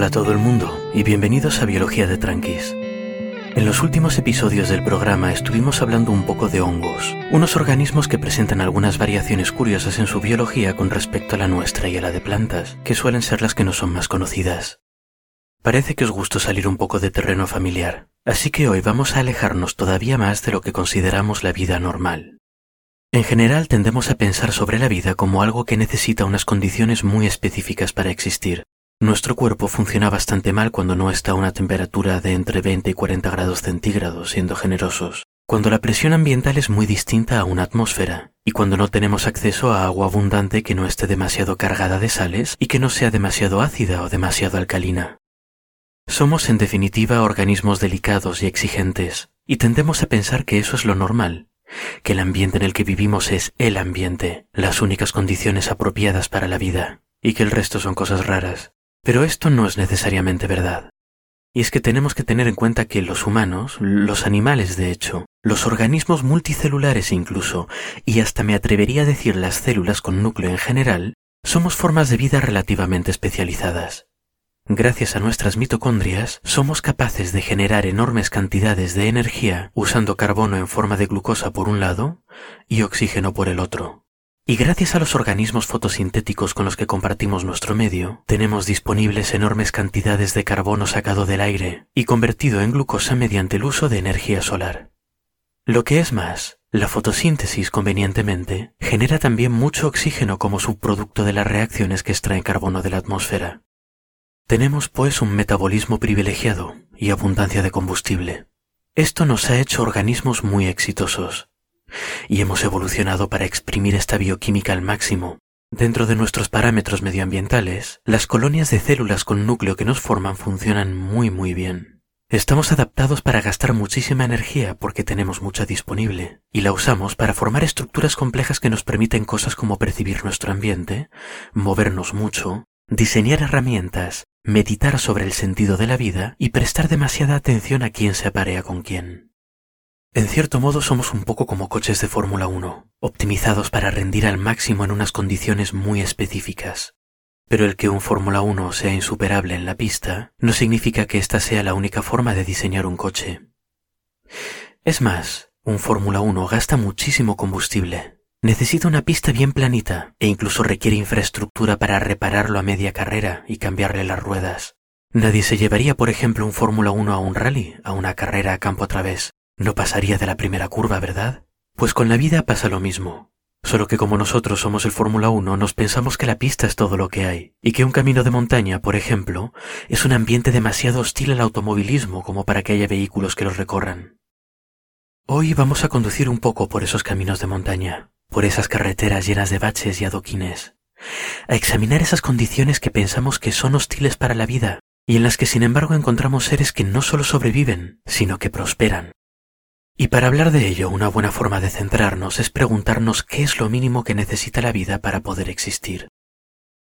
Hola a todo el mundo y bienvenidos a Biología de Tranquis. En los últimos episodios del programa estuvimos hablando un poco de hongos, unos organismos que presentan algunas variaciones curiosas en su biología con respecto a la nuestra y a la de plantas, que suelen ser las que no son más conocidas. Parece que os gustó salir un poco de terreno familiar, así que hoy vamos a alejarnos todavía más de lo que consideramos la vida normal. En general tendemos a pensar sobre la vida como algo que necesita unas condiciones muy específicas para existir, nuestro cuerpo funciona bastante mal cuando no está a una temperatura de entre 20 y 40 grados centígrados, siendo generosos, cuando la presión ambiental es muy distinta a una atmósfera, y cuando no tenemos acceso a agua abundante que no esté demasiado cargada de sales y que no sea demasiado ácida o demasiado alcalina. Somos en definitiva organismos delicados y exigentes, y tendemos a pensar que eso es lo normal, que el ambiente en el que vivimos es el ambiente, las únicas condiciones apropiadas para la vida, y que el resto son cosas raras. Pero esto no es necesariamente verdad. Y es que tenemos que tener en cuenta que los humanos, los animales de hecho, los organismos multicelulares incluso, y hasta me atrevería a decir las células con núcleo en general, somos formas de vida relativamente especializadas. Gracias a nuestras mitocondrias, somos capaces de generar enormes cantidades de energía usando carbono en forma de glucosa por un lado y oxígeno por el otro. Y gracias a los organismos fotosintéticos con los que compartimos nuestro medio, tenemos disponibles enormes cantidades de carbono sacado del aire y convertido en glucosa mediante el uso de energía solar. Lo que es más, la fotosíntesis convenientemente genera también mucho oxígeno como subproducto de las reacciones que extraen carbono de la atmósfera. Tenemos pues un metabolismo privilegiado y abundancia de combustible. Esto nos ha hecho organismos muy exitosos, y hemos evolucionado para exprimir esta bioquímica al máximo. Dentro de nuestros parámetros medioambientales, las colonias de células con núcleo que nos forman funcionan muy muy bien. Estamos adaptados para gastar muchísima energía porque tenemos mucha disponible, y la usamos para formar estructuras complejas que nos permiten cosas como percibir nuestro ambiente, movernos mucho, diseñar herramientas, meditar sobre el sentido de la vida y prestar demasiada atención a quién se aparea con quién. En cierto modo somos un poco como coches de Fórmula 1, optimizados para rendir al máximo en unas condiciones muy específicas. Pero el que un Fórmula 1 sea insuperable en la pista no significa que esta sea la única forma de diseñar un coche. Es más, un Fórmula 1 gasta muchísimo combustible. Necesita una pista bien planita e incluso requiere infraestructura para repararlo a media carrera y cambiarle las ruedas. Nadie se llevaría, por ejemplo, un Fórmula 1 a un rally, a una carrera a campo a través, no pasaría de la primera curva, ¿verdad? Pues con la vida pasa lo mismo. Solo que como nosotros somos el Fórmula 1, nos pensamos que la pista es todo lo que hay, y que un camino de montaña, por ejemplo, es un ambiente demasiado hostil al automovilismo como para que haya vehículos que los recorran. Hoy vamos a conducir un poco por esos caminos de montaña, por esas carreteras llenas de baches y adoquines, a examinar esas condiciones que pensamos que son hostiles para la vida, y en las que sin embargo encontramos seres que no solo sobreviven, sino que prosperan. Y para hablar de ello, una buena forma de centrarnos es preguntarnos qué es lo mínimo que necesita la vida para poder existir.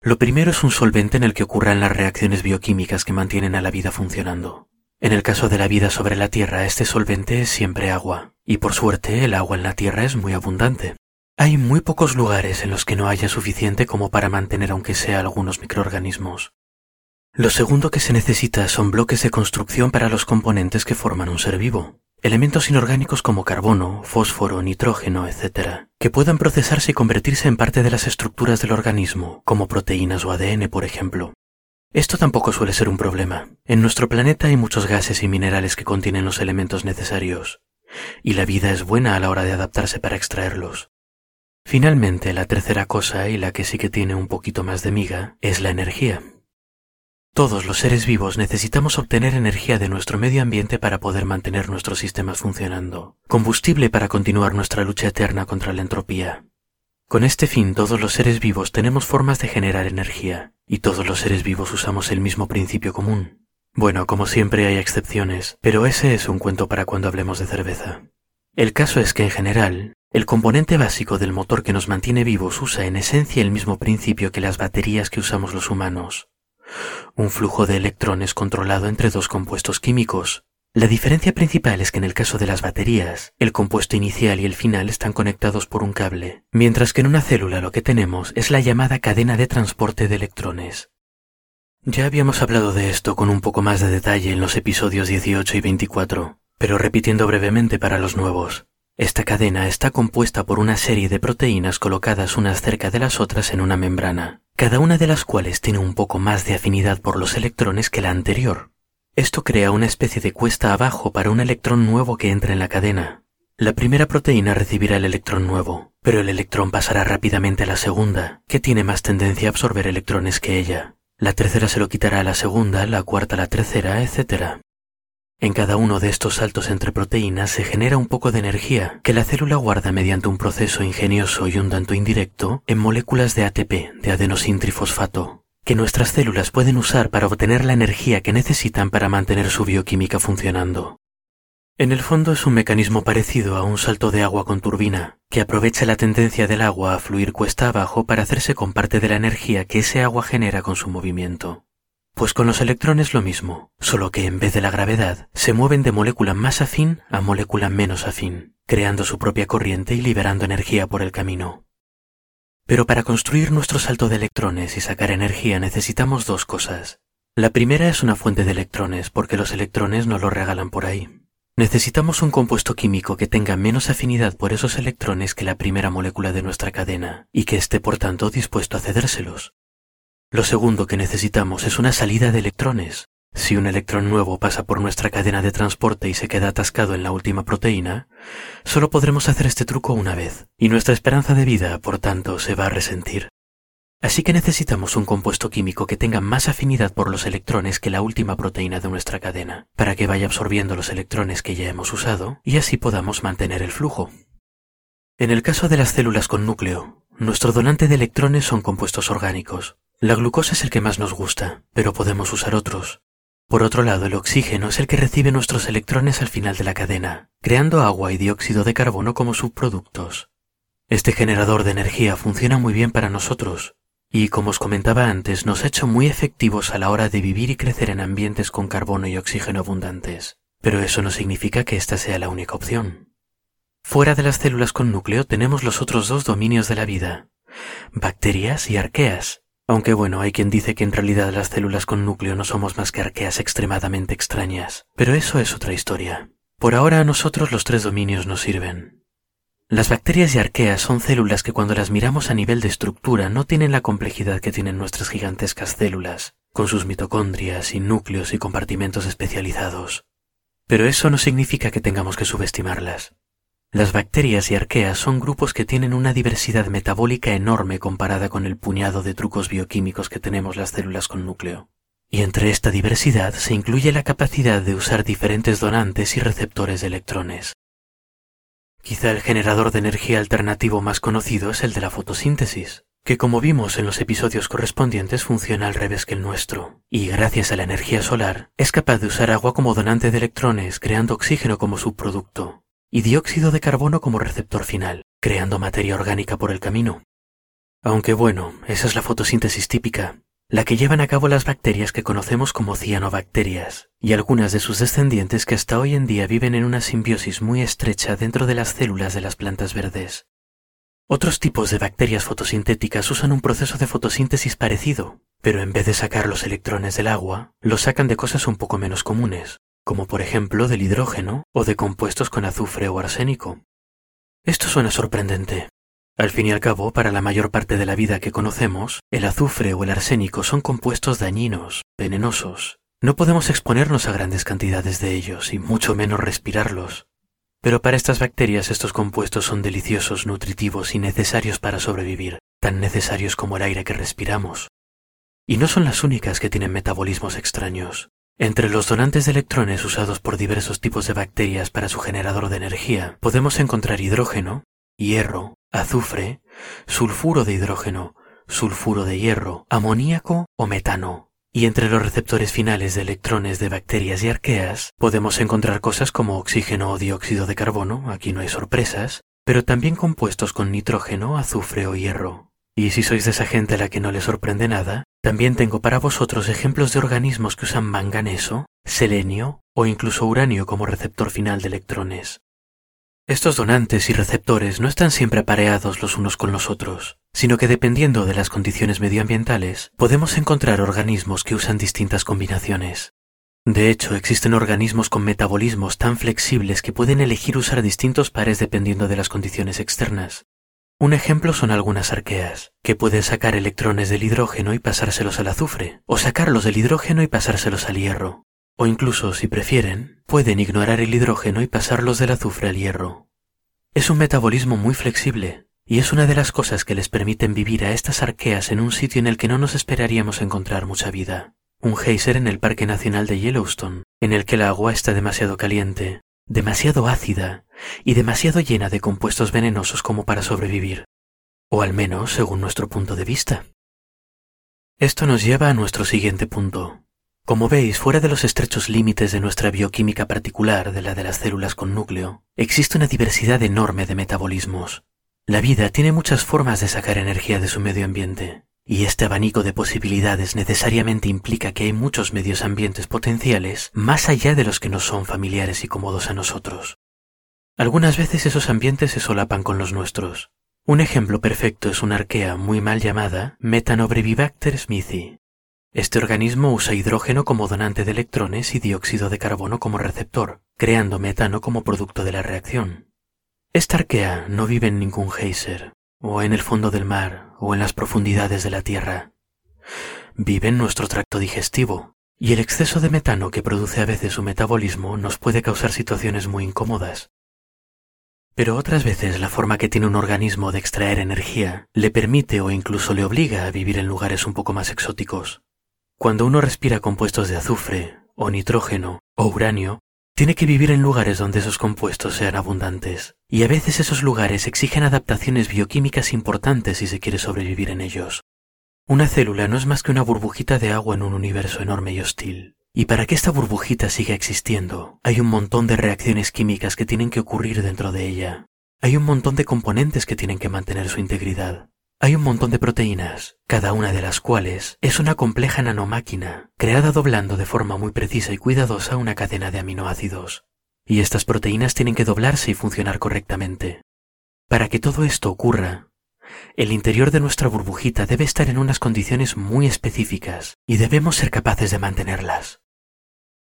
Lo primero es un solvente en el que ocurran las reacciones bioquímicas que mantienen a la vida funcionando. En el caso de la vida sobre la Tierra, este solvente es siempre agua, y por suerte el agua en la Tierra es muy abundante. Hay muy pocos lugares en los que no haya suficiente como para mantener aunque sea algunos microorganismos. Lo segundo que se necesita son bloques de construcción para los componentes que forman un ser vivo elementos inorgánicos como carbono, fósforo, nitrógeno, etc., que puedan procesarse y convertirse en parte de las estructuras del organismo, como proteínas o ADN, por ejemplo. Esto tampoco suele ser un problema. En nuestro planeta hay muchos gases y minerales que contienen los elementos necesarios, y la vida es buena a la hora de adaptarse para extraerlos. Finalmente, la tercera cosa, y la que sí que tiene un poquito más de miga, es la energía. Todos los seres vivos necesitamos obtener energía de nuestro medio ambiente para poder mantener nuestros sistemas funcionando, combustible para continuar nuestra lucha eterna contra la entropía. Con este fin todos los seres vivos tenemos formas de generar energía, y todos los seres vivos usamos el mismo principio común. Bueno, como siempre hay excepciones, pero ese es un cuento para cuando hablemos de cerveza. El caso es que en general, el componente básico del motor que nos mantiene vivos usa en esencia el mismo principio que las baterías que usamos los humanos, un flujo de electrones controlado entre dos compuestos químicos. La diferencia principal es que en el caso de las baterías, el compuesto inicial y el final están conectados por un cable, mientras que en una célula lo que tenemos es la llamada cadena de transporte de electrones. Ya habíamos hablado de esto con un poco más de detalle en los episodios 18 y 24, pero repitiendo brevemente para los nuevos. Esta cadena está compuesta por una serie de proteínas colocadas unas cerca de las otras en una membrana, cada una de las cuales tiene un poco más de afinidad por los electrones que la anterior. Esto crea una especie de cuesta abajo para un electrón nuevo que entra en la cadena. La primera proteína recibirá el electrón nuevo, pero el electrón pasará rápidamente a la segunda, que tiene más tendencia a absorber electrones que ella. La tercera se lo quitará a la segunda, la cuarta a la tercera, etc. En cada uno de estos saltos entre proteínas se genera un poco de energía que la célula guarda mediante un proceso ingenioso y un tanto indirecto en moléculas de ATP, de adenosintrifosfato, que nuestras células pueden usar para obtener la energía que necesitan para mantener su bioquímica funcionando. En el fondo es un mecanismo parecido a un salto de agua con turbina, que aprovecha la tendencia del agua a fluir cuesta abajo para hacerse con parte de la energía que ese agua genera con su movimiento. Pues con los electrones lo mismo, solo que en vez de la gravedad, se mueven de molécula más afín a molécula menos afín, creando su propia corriente y liberando energía por el camino. Pero para construir nuestro salto de electrones y sacar energía necesitamos dos cosas. La primera es una fuente de electrones, porque los electrones no lo regalan por ahí. Necesitamos un compuesto químico que tenga menos afinidad por esos electrones que la primera molécula de nuestra cadena, y que esté por tanto dispuesto a cedérselos. Lo segundo que necesitamos es una salida de electrones. Si un electrón nuevo pasa por nuestra cadena de transporte y se queda atascado en la última proteína, solo podremos hacer este truco una vez, y nuestra esperanza de vida, por tanto, se va a resentir. Así que necesitamos un compuesto químico que tenga más afinidad por los electrones que la última proteína de nuestra cadena, para que vaya absorbiendo los electrones que ya hemos usado y así podamos mantener el flujo. En el caso de las células con núcleo, nuestro donante de electrones son compuestos orgánicos, la glucosa es el que más nos gusta, pero podemos usar otros. Por otro lado, el oxígeno es el que recibe nuestros electrones al final de la cadena, creando agua y dióxido de carbono como subproductos. Este generador de energía funciona muy bien para nosotros, y como os comentaba antes, nos ha hecho muy efectivos a la hora de vivir y crecer en ambientes con carbono y oxígeno abundantes. Pero eso no significa que esta sea la única opción. Fuera de las células con núcleo tenemos los otros dos dominios de la vida, bacterias y arqueas, aunque bueno, hay quien dice que en realidad las células con núcleo no somos más que arqueas extremadamente extrañas, pero eso es otra historia. Por ahora a nosotros los tres dominios nos sirven. Las bacterias y arqueas son células que cuando las miramos a nivel de estructura no tienen la complejidad que tienen nuestras gigantescas células, con sus mitocondrias y núcleos y compartimentos especializados. Pero eso no significa que tengamos que subestimarlas. Las bacterias y arqueas son grupos que tienen una diversidad metabólica enorme comparada con el puñado de trucos bioquímicos que tenemos las células con núcleo. Y entre esta diversidad se incluye la capacidad de usar diferentes donantes y receptores de electrones. Quizá el generador de energía alternativo más conocido es el de la fotosíntesis, que como vimos en los episodios correspondientes funciona al revés que el nuestro, y gracias a la energía solar es capaz de usar agua como donante de electrones creando oxígeno como subproducto, y dióxido de carbono como receptor final, creando materia orgánica por el camino. Aunque bueno, esa es la fotosíntesis típica, la que llevan a cabo las bacterias que conocemos como cianobacterias, y algunas de sus descendientes que hasta hoy en día viven en una simbiosis muy estrecha dentro de las células de las plantas verdes. Otros tipos de bacterias fotosintéticas usan un proceso de fotosíntesis parecido, pero en vez de sacar los electrones del agua, los sacan de cosas un poco menos comunes, como por ejemplo del hidrógeno o de compuestos con azufre o arsénico. Esto suena sorprendente. Al fin y al cabo, para la mayor parte de la vida que conocemos, el azufre o el arsénico son compuestos dañinos, venenosos. No podemos exponernos a grandes cantidades de ellos y mucho menos respirarlos. Pero para estas bacterias estos compuestos son deliciosos, nutritivos y necesarios para sobrevivir, tan necesarios como el aire que respiramos. Y no son las únicas que tienen metabolismos extraños. Entre los donantes de electrones usados por diversos tipos de bacterias para su generador de energía, podemos encontrar hidrógeno, hierro, azufre, sulfuro de hidrógeno, sulfuro de hierro, amoníaco o metano. Y entre los receptores finales de electrones de bacterias y arqueas podemos encontrar cosas como oxígeno o dióxido de carbono, aquí no hay sorpresas, pero también compuestos con nitrógeno, azufre o hierro. Y si sois de esa gente a la que no le sorprende nada, también tengo para vosotros ejemplos de organismos que usan manganeso, selenio o incluso uranio como receptor final de electrones. Estos donantes y receptores no están siempre apareados los unos con los otros, sino que dependiendo de las condiciones medioambientales, podemos encontrar organismos que usan distintas combinaciones. De hecho, existen organismos con metabolismos tan flexibles que pueden elegir usar distintos pares dependiendo de las condiciones externas. Un ejemplo son algunas arqueas, que pueden sacar electrones del hidrógeno y pasárselos al azufre, o sacarlos del hidrógeno y pasárselos al hierro. O incluso, si prefieren, pueden ignorar el hidrógeno y pasarlos del azufre al hierro. Es un metabolismo muy flexible, y es una de las cosas que les permiten vivir a estas arqueas en un sitio en el que no nos esperaríamos encontrar mucha vida. Un geyser en el Parque Nacional de Yellowstone, en el que el agua está demasiado caliente, demasiado ácida y demasiado llena de compuestos venenosos como para sobrevivir. O al menos según nuestro punto de vista. Esto nos lleva a nuestro siguiente punto, como veis, fuera de los estrechos límites de nuestra bioquímica particular, de la de las células con núcleo, existe una diversidad enorme de metabolismos. La vida tiene muchas formas de sacar energía de su medio ambiente, y este abanico de posibilidades necesariamente implica que hay muchos medios ambientes potenciales más allá de los que nos son familiares y cómodos a nosotros. Algunas veces esos ambientes se solapan con los nuestros. Un ejemplo perfecto es una arquea muy mal llamada Metanobrevibacter smithii, este organismo usa hidrógeno como donante de electrones y dióxido de carbono como receptor, creando metano como producto de la reacción. Esta arquea no vive en ningún geyser, o en el fondo del mar, o en las profundidades de la Tierra. Vive en nuestro tracto digestivo, y el exceso de metano que produce a veces su metabolismo nos puede causar situaciones muy incómodas. Pero otras veces la forma que tiene un organismo de extraer energía le permite o incluso le obliga a vivir en lugares un poco más exóticos. Cuando uno respira compuestos de azufre, o nitrógeno, o uranio, tiene que vivir en lugares donde esos compuestos sean abundantes, y a veces esos lugares exigen adaptaciones bioquímicas importantes si se quiere sobrevivir en ellos. Una célula no es más que una burbujita de agua en un universo enorme y hostil, y para que esta burbujita siga existiendo, hay un montón de reacciones químicas que tienen que ocurrir dentro de ella. Hay un montón de componentes que tienen que mantener su integridad. Hay un montón de proteínas, cada una de las cuales es una compleja nanomáquina, creada doblando de forma muy precisa y cuidadosa una cadena de aminoácidos. Y estas proteínas tienen que doblarse y funcionar correctamente. Para que todo esto ocurra, el interior de nuestra burbujita debe estar en unas condiciones muy específicas y debemos ser capaces de mantenerlas.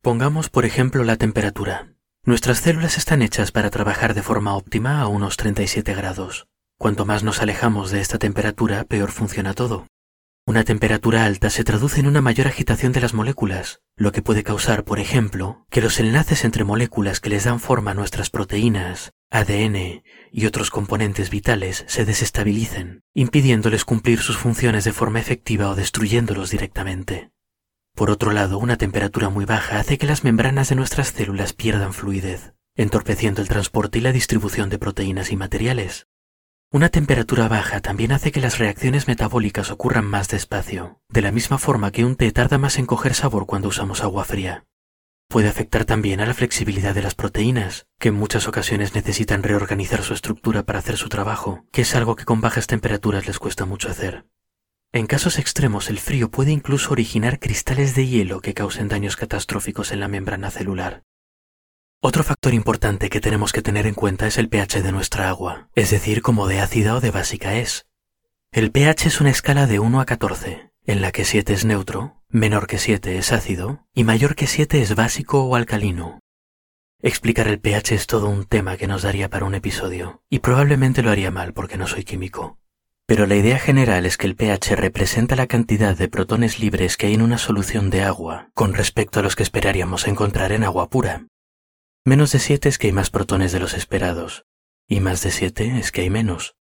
Pongamos, por ejemplo, la temperatura. Nuestras células están hechas para trabajar de forma óptima a unos 37 grados. Cuanto más nos alejamos de esta temperatura, peor funciona todo. Una temperatura alta se traduce en una mayor agitación de las moléculas, lo que puede causar, por ejemplo, que los enlaces entre moléculas que les dan forma a nuestras proteínas, ADN y otros componentes vitales se desestabilicen, impidiéndoles cumplir sus funciones de forma efectiva o destruyéndolos directamente. Por otro lado, una temperatura muy baja hace que las membranas de nuestras células pierdan fluidez, entorpeciendo el transporte y la distribución de proteínas y materiales, una temperatura baja también hace que las reacciones metabólicas ocurran más despacio, de la misma forma que un té tarda más en coger sabor cuando usamos agua fría. Puede afectar también a la flexibilidad de las proteínas, que en muchas ocasiones necesitan reorganizar su estructura para hacer su trabajo, que es algo que con bajas temperaturas les cuesta mucho hacer. En casos extremos el frío puede incluso originar cristales de hielo que causen daños catastróficos en la membrana celular. Otro factor importante que tenemos que tener en cuenta es el pH de nuestra agua, es decir, cómo de ácida o de básica es. El pH es una escala de 1 a 14, en la que 7 es neutro, menor que 7 es ácido y mayor que 7 es básico o alcalino. Explicar el pH es todo un tema que nos daría para un episodio, y probablemente lo haría mal porque no soy químico. Pero la idea general es que el pH representa la cantidad de protones libres que hay en una solución de agua con respecto a los que esperaríamos encontrar en agua pura. Menos de 7 es que hay más protones de los esperados, y más de 7 es que hay menos.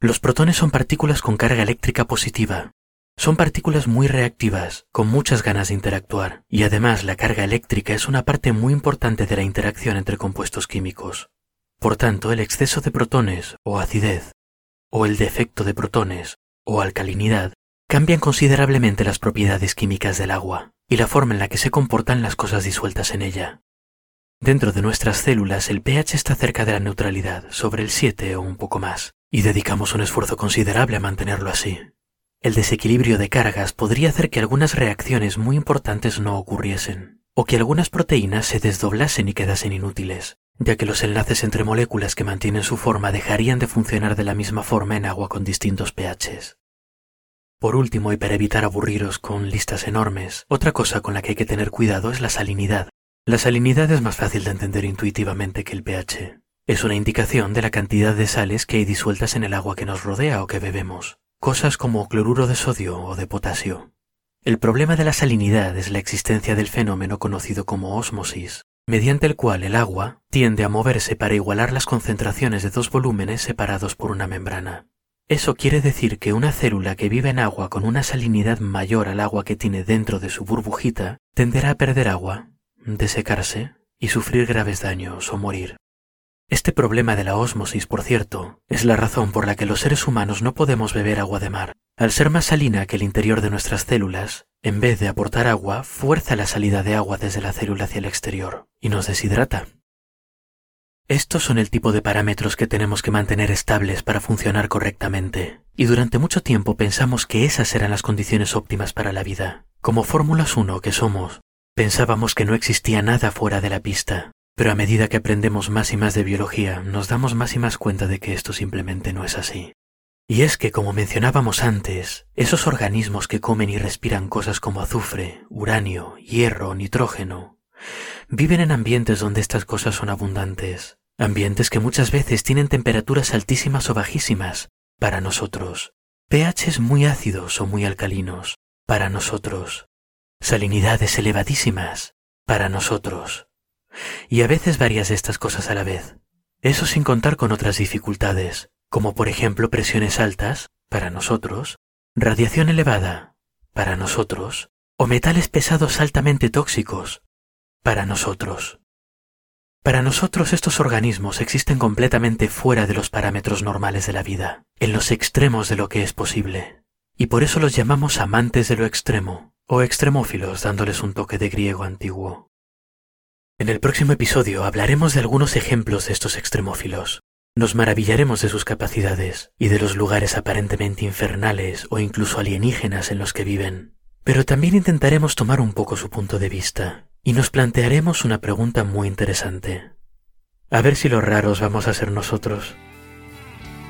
Los protones son partículas con carga eléctrica positiva. Son partículas muy reactivas, con muchas ganas de interactuar, y además la carga eléctrica es una parte muy importante de la interacción entre compuestos químicos. Por tanto, el exceso de protones, o acidez, o el defecto de protones, o alcalinidad, cambian considerablemente las propiedades químicas del agua, y la forma en la que se comportan las cosas disueltas en ella. Dentro de nuestras células el pH está cerca de la neutralidad, sobre el 7 o un poco más, y dedicamos un esfuerzo considerable a mantenerlo así. El desequilibrio de cargas podría hacer que algunas reacciones muy importantes no ocurriesen, o que algunas proteínas se desdoblasen y quedasen inútiles, ya que los enlaces entre moléculas que mantienen su forma dejarían de funcionar de la misma forma en agua con distintos pHs. Por último, y para evitar aburriros con listas enormes, otra cosa con la que hay que tener cuidado es la salinidad. La salinidad es más fácil de entender intuitivamente que el pH. Es una indicación de la cantidad de sales que hay disueltas en el agua que nos rodea o que bebemos, cosas como cloruro de sodio o de potasio. El problema de la salinidad es la existencia del fenómeno conocido como ósmosis, mediante el cual el agua tiende a moverse para igualar las concentraciones de dos volúmenes separados por una membrana. Eso quiere decir que una célula que vive en agua con una salinidad mayor al agua que tiene dentro de su burbujita tenderá a perder agua, desecarse y sufrir graves daños o morir. Este problema de la ósmosis, por cierto, es la razón por la que los seres humanos no podemos beber agua de mar. Al ser más salina que el interior de nuestras células, en vez de aportar agua, fuerza la salida de agua desde la célula hacia el exterior y nos deshidrata. Estos son el tipo de parámetros que tenemos que mantener estables para funcionar correctamente, y durante mucho tiempo pensamos que esas eran las condiciones óptimas para la vida. Como Fórmulas 1 que somos, pensábamos que no existía nada fuera de la pista, pero a medida que aprendemos más y más de biología, nos damos más y más cuenta de que esto simplemente no es así. Y es que, como mencionábamos antes, esos organismos que comen y respiran cosas como azufre, uranio, hierro, nitrógeno, viven en ambientes donde estas cosas son abundantes, ambientes que muchas veces tienen temperaturas altísimas o bajísimas, para nosotros, pHs muy ácidos o muy alcalinos, para nosotros, salinidades elevadísimas, para nosotros, y a veces varias de estas cosas a la vez. Eso sin contar con otras dificultades, como por ejemplo presiones altas, para nosotros, radiación elevada, para nosotros, o metales pesados altamente tóxicos, para nosotros. Para nosotros estos organismos existen completamente fuera de los parámetros normales de la vida, en los extremos de lo que es posible, y por eso los llamamos amantes de lo extremo, o extremófilos dándoles un toque de griego antiguo. En el próximo episodio hablaremos de algunos ejemplos de estos extremófilos. Nos maravillaremos de sus capacidades y de los lugares aparentemente infernales o incluso alienígenas en los que viven. Pero también intentaremos tomar un poco su punto de vista y nos plantearemos una pregunta muy interesante. A ver si los raros vamos a ser nosotros.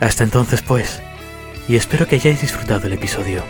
Hasta entonces pues, y espero que hayáis disfrutado el episodio.